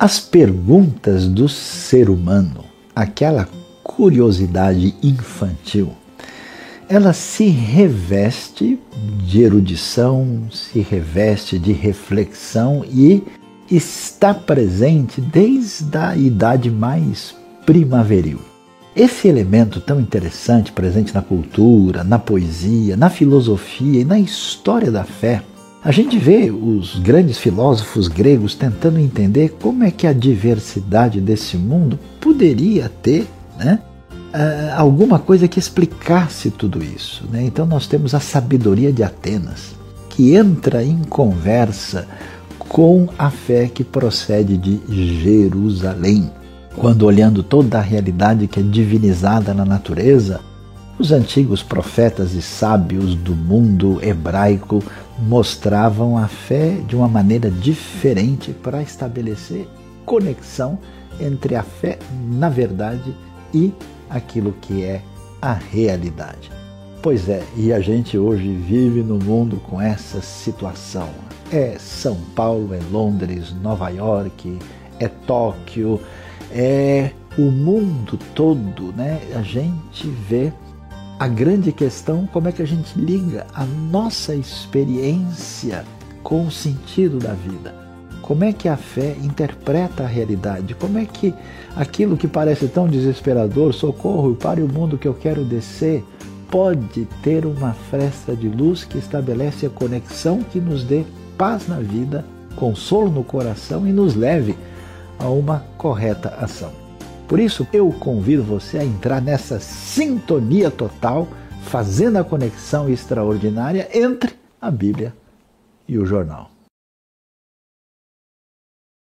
As perguntas do ser humano, aquela curiosidade infantil, ela se reveste de erudição, se reveste de reflexão e está presente desde a idade mais primaveril. Esse elemento tão interessante presente na cultura, na poesia, na filosofia e na história da fé, a gente vê os grandes filósofos gregos tentando entender como é que a diversidade desse mundo poderia ter né, uh, alguma coisa que explicasse tudo isso. Né? Então nós temos a sabedoria de Atenas, que entra em conversa com a fé que procede de Jerusalém quando olhando toda a realidade que é divinizada na natureza, os antigos profetas e sábios do mundo hebraico mostravam a fé de uma maneira diferente para estabelecer conexão entre a fé na verdade e aquilo que é a realidade. Pois é, e a gente hoje vive no mundo com essa situação. É São Paulo, é Londres, Nova York, é Tóquio, é o mundo todo, né? A gente vê a grande questão como é que a gente liga a nossa experiência com o sentido da vida. Como é que a fé interpreta a realidade? Como é que aquilo que parece tão desesperador, socorro, pare o mundo que eu quero descer, pode ter uma fresta de luz que estabelece a conexão que nos dê paz na vida, consolo no coração e nos leve a uma correta ação. Por isso, eu convido você a entrar nessa sintonia total, fazendo a conexão extraordinária entre a Bíblia e o jornal.